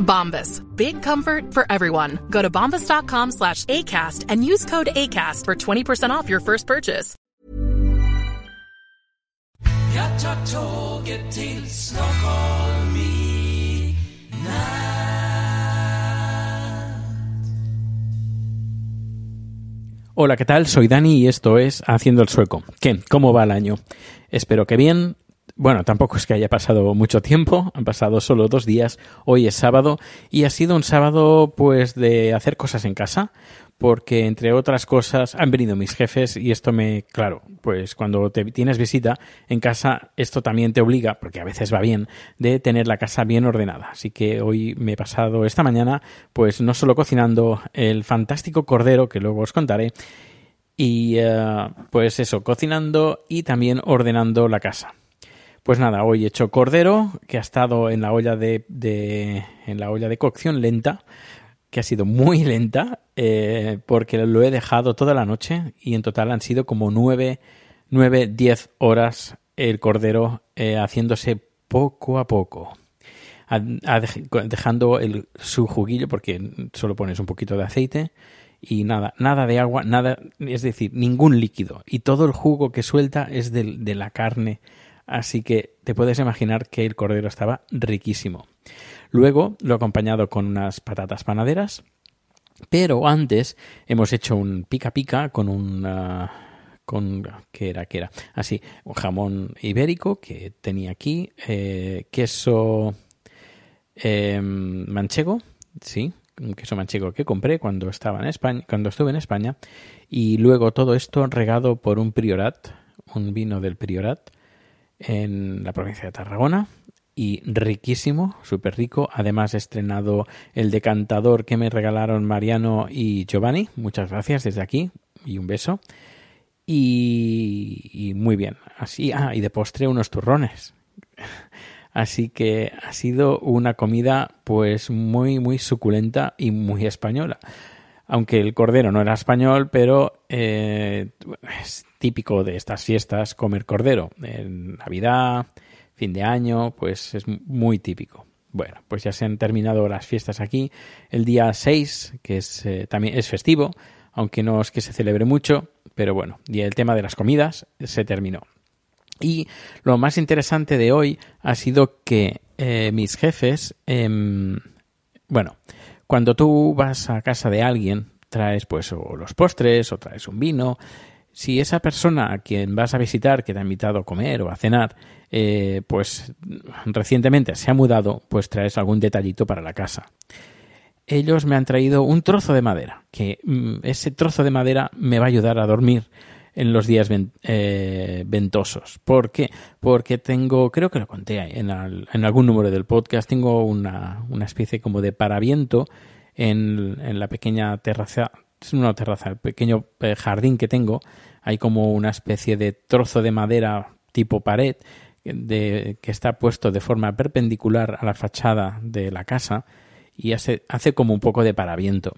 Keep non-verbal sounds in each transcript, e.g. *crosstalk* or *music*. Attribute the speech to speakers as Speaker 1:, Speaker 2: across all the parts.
Speaker 1: Bombas. Big comfort for everyone. Go to bombas.com slash ACAST and use code ACAST for 20% off your first purchase.
Speaker 2: Hola, ¿qué tal? Soy Dani y esto es Haciendo el Sueco. ¿Qué? ¿Cómo va el año? Espero que bien. Bueno, tampoco es que haya pasado mucho tiempo, han pasado solo dos días, hoy es sábado y ha sido un sábado pues de hacer cosas en casa, porque entre otras cosas han venido mis jefes y esto me, claro, pues cuando te tienes visita en casa esto también te obliga, porque a veces va bien, de tener la casa bien ordenada. Así que hoy me he pasado esta mañana pues no solo cocinando el fantástico cordero que luego os contaré, y uh, pues eso, cocinando y también ordenando la casa. Pues nada, hoy he hecho cordero, que ha estado en la olla de, en la olla de cocción lenta, que ha sido muy *laughs* lenta, eh, porque lo he dejado toda la noche y en total han sido como nueve, nueve, diez horas el cordero eh, haciéndose poco a poco. dejando el, su juguillo, porque solo pones un poquito de aceite y nada, nada de agua, nada, es decir, ningún líquido. Y todo el jugo que suelta es de la carne Así que te puedes imaginar que el cordero estaba riquísimo. Luego lo he acompañado con unas patatas panaderas. Pero antes hemos hecho un pica pica con un... con qué era qué era así un jamón ibérico que tenía aquí eh, queso eh, manchego sí un queso manchego que compré cuando estaba en España cuando estuve en España y luego todo esto regado por un priorat un vino del priorat en la provincia de Tarragona y riquísimo, súper rico. Además he estrenado el decantador que me regalaron Mariano y Giovanni. Muchas gracias desde aquí y un beso. Y, muy bien. Así, ah, y de postre unos turrones. *laughs* Así que ha sido una comida pues muy muy suculenta y muy española. Aunque el cordero no era español, pero eh, típico de estas fiestas comer cordero. En Navidad, fin de año, pues es muy típico. Bueno, pues ya se han terminado las fiestas aquí. El día 6, que es, eh, también es festivo, aunque no es que se celebre mucho, pero bueno, y el tema de las comidas se terminó. Y lo más interesante de hoy ha sido que eh, mis jefes, eh, bueno, cuando tú vas a casa de alguien, traes pues o los postres o traes un vino, si esa persona a quien vas a visitar, que te ha invitado a comer o a cenar, eh, pues recientemente se ha mudado, pues traes algún detallito para la casa. Ellos me han traído un trozo de madera, que mm, ese trozo de madera me va a ayudar a dormir en los días eh, ventosos. ¿Por qué? Porque tengo, creo que lo conté en, en algún número del podcast, tengo una, especie como de paraviento en, en la pequeña terraza es una terraza, el pequeño eh, jardín que tengo, hay como una especie de trozo de madera tipo pared de, que está puesto de forma perpendicular a la fachada de la casa y hace, hace como un poco de paraviento.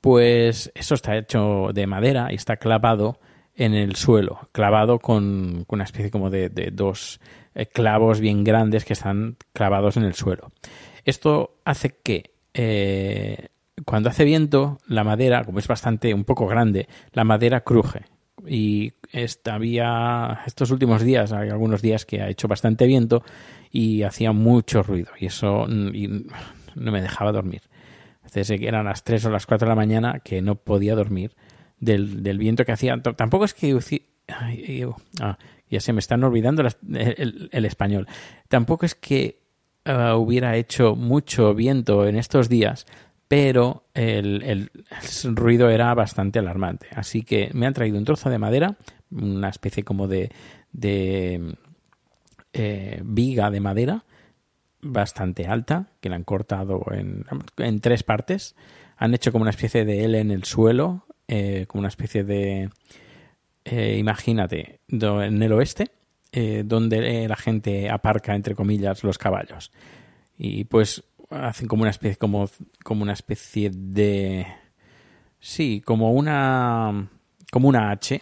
Speaker 2: Pues eso está hecho de madera y está clavado en el suelo, clavado con, una especie como de, dos eh, clavos bien grandes que están clavados en el suelo. Esto hace que eh, cuando hace viento, la madera, como es bastante un poco grande, la madera cruje. Y esta había, estos últimos días, hay algunos días que ha hecho bastante viento y hacía mucho ruido. Y eso no me dejaba dormir. Que eran las 3 o las 4 de la mañana que no podía dormir del, viento que hacía. Tampoco es que ah, ya se me están olvidando el español. Tampoco es que ah, hubiera hecho mucho viento en estos días, pero el, ruido era bastante alarmante. Así que me han traído un trozo de madera, una especie como de, de eh, viga de madera bastante alta, que la han cortado en, tres partes. Han hecho como una especie de L en el suelo, eh, como una especie de... eh, imagínate, en el oeste, donde la gente aparca, entre comillas, los caballos. Y pues hacen como una especie, como, como una especie de... Sí, como una... como una H,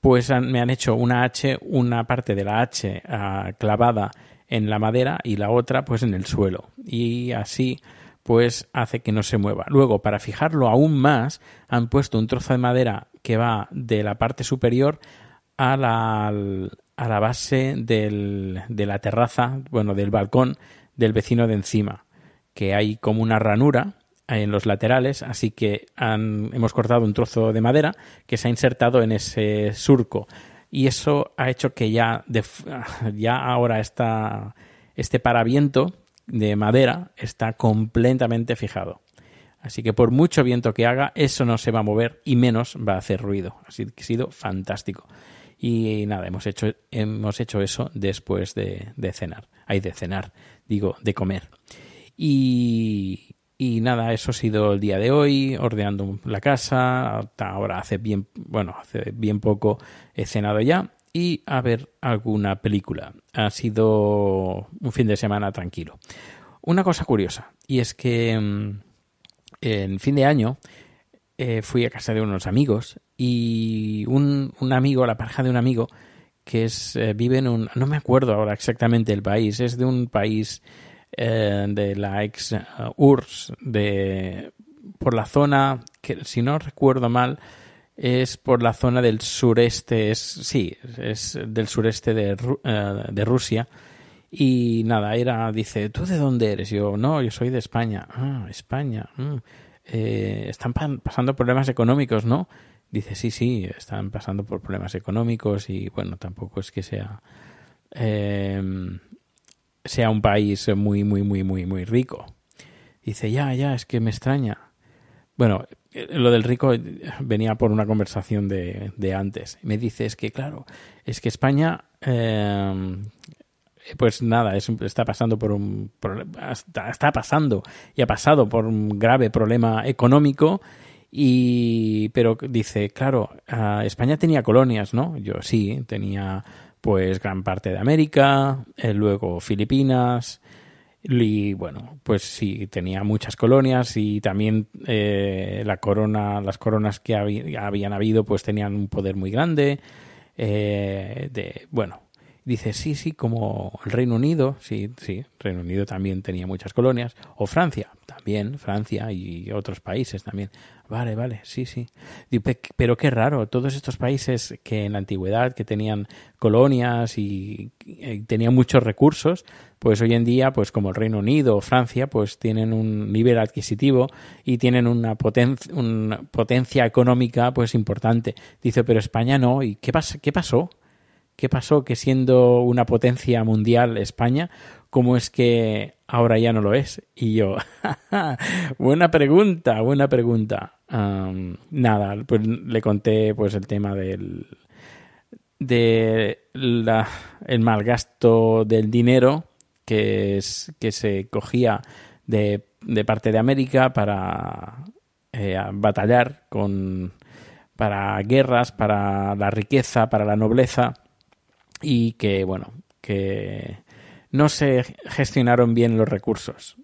Speaker 2: pues me han hecho una H, una parte de la H ah, clavada en la madera y la otra pues en el suelo. Y así pues hace que no se mueva. Luego, para fijarlo aún más, han puesto un trozo de madera que va de la parte superior a la, a la base del- de la terraza, bueno, del balcón del vecino de encima, que hay como una ranura en los laterales, así que han- hemos cortado un trozo de madera que se ha insertado en ese surco y eso ha hecho que ya, *laughs* ya ahora está este paraviento de madera está completamente fijado. Así que por mucho viento que haga, eso no se va a mover y menos va a hacer ruido. Así que ha sido fantástico. Y nada, hemos hecho, hemos hecho eso después de, cenar. Hay de cenar, digo, de comer. Y, y nada, eso ha sido el día de hoy, ordenando la casa. Hasta ahora hace bien, bueno, hace bien poco he cenado ya. Y a ver alguna película. Ha sido un fin de semana tranquilo. Una cosa curiosa, y es que mm, en fin de año eh, fui a casa de unos amigos y un, un amigo, la pareja de un amigo, que es eh, vive en un, no me acuerdo ahora exactamente el país, es de un país eh, de la ex eh, URSS, de, por la zona, que si no recuerdo mal, es por la zona del sureste, es, sí, es del sureste de, eh, de Rusia. Y nada, era, dice, ¿tú de dónde eres? Yo, no, yo soy de España. Ah, España. mm. Eh, están pa- pasando problemas económicos, ¿no? Dice, sí, sí, están pasando por problemas económicos y bueno, tampoco es que sea eh, sea un país muy, muy, muy, muy, muy rico. Dice, ya, ya, es que me extraña. Bueno, eh, lo del rico eh, venía por una conversación de, de antes. Me dice, es que claro, es que España, eh, pues nada, es está pasando por un está, pasando y ha pasado por un grave problema económico y pero dice claro ah, España tenía colonias no yo sí tenía pues gran parte de América eh, luego Filipinas y bueno, pues sí, tenía muchas colonias y también eh, la corona, las coronas que habían habido, pues tenían un poder muy grande. eh, de, bueno, dice, sí, sí, como el Reino Unido, sí, sí, Reino Unido también tenía muchas colonias, o Francia, también, Francia y otros países también. Vale, vale, sí, sí. Pero qué raro, todos estos países que en la antigüedad, que tenían colonias y tenían muchos recursos, pues hoy en día, pues como el Reino Unido o Francia, pues tienen un nivel adquisitivo y tienen una, poten una potencia económica pues importante. Dice, pero España no. ¿Y qué, pas qué pasó? ¿Qué pasó que siendo una potencia mundial España, cómo es que ahora ya no lo es? Y yo, *laughs* buena pregunta, buena pregunta. Nada, pues le conté pues el tema del de la, el mal del dinero que es que se cogía de, de parte de América para eh, batallar con para guerras, para la riqueza, para la nobleza y que bueno que no se gestionaron bien los recursos.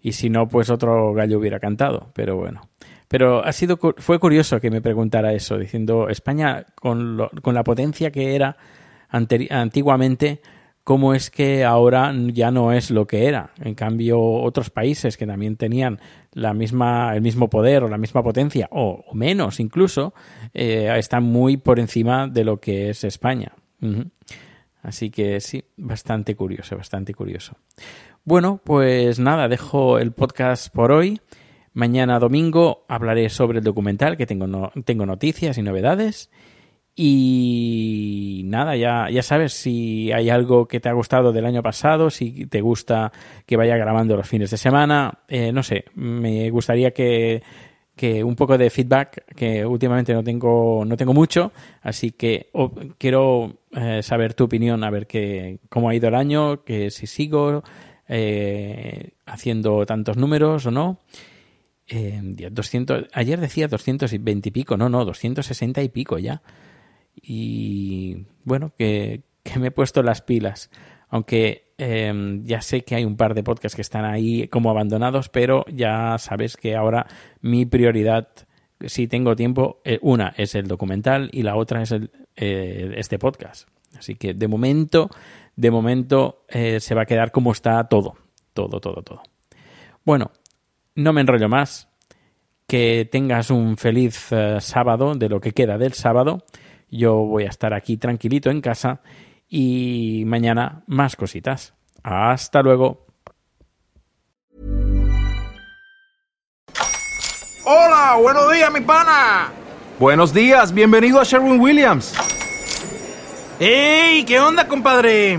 Speaker 2: Y si no pues otro gallo hubiera cantado pero bueno. Pero ha sido fue curioso que me preguntara eso diciendo España con, lo- con la potencia que era antiguamente cómo es que ahora ya no es lo que era en cambio otros países que también tenían la misma el mismo poder o la misma potencia o, o menos incluso eh, están muy por encima de lo que es España Así que sí, bastante curioso, bastante curioso. Bueno, pues nada, dejo el podcast por hoy. Mañana domingo hablaré sobre el documental, que tengo, tengo noticias y novedades. Y nada, ya, ya sabes si hay algo que te ha gustado del año pasado, si te gusta que vaya grabando los fines de semana, eh, no sé, me gustaría que, que un poco de feedback, que últimamente no tengo, no tengo mucho, así que quiero eh, saber tu opinión, a ver que, cómo ha ido el año, que si sigo eh, haciendo tantos números o no. 200, ayer decía 220 y pico, no, no, 260 y pico ya y bueno, que, me he puesto las pilas. Aunque em, ya sé que hay un par de podcasts que están ahí como abandonados, pero ya sabes que ahora mi prioridad, si tengo tiempo, eh, una es el documental y la otra es eh, este podcast. Así que de momento, de momento eh, se va a quedar como está todo, todo, todo, todo. Bueno, no me enrollo más. Que tengas un feliz sábado de lo que queda del sábado yo voy a estar aquí tranquilito en casa y mañana más cositas. Hasta luego.
Speaker 3: Hola, buenos días, mi pana.
Speaker 4: Buenos días, bienvenido a Sherwin Williams.
Speaker 3: ¡Ey! ¿Qué onda, compadre?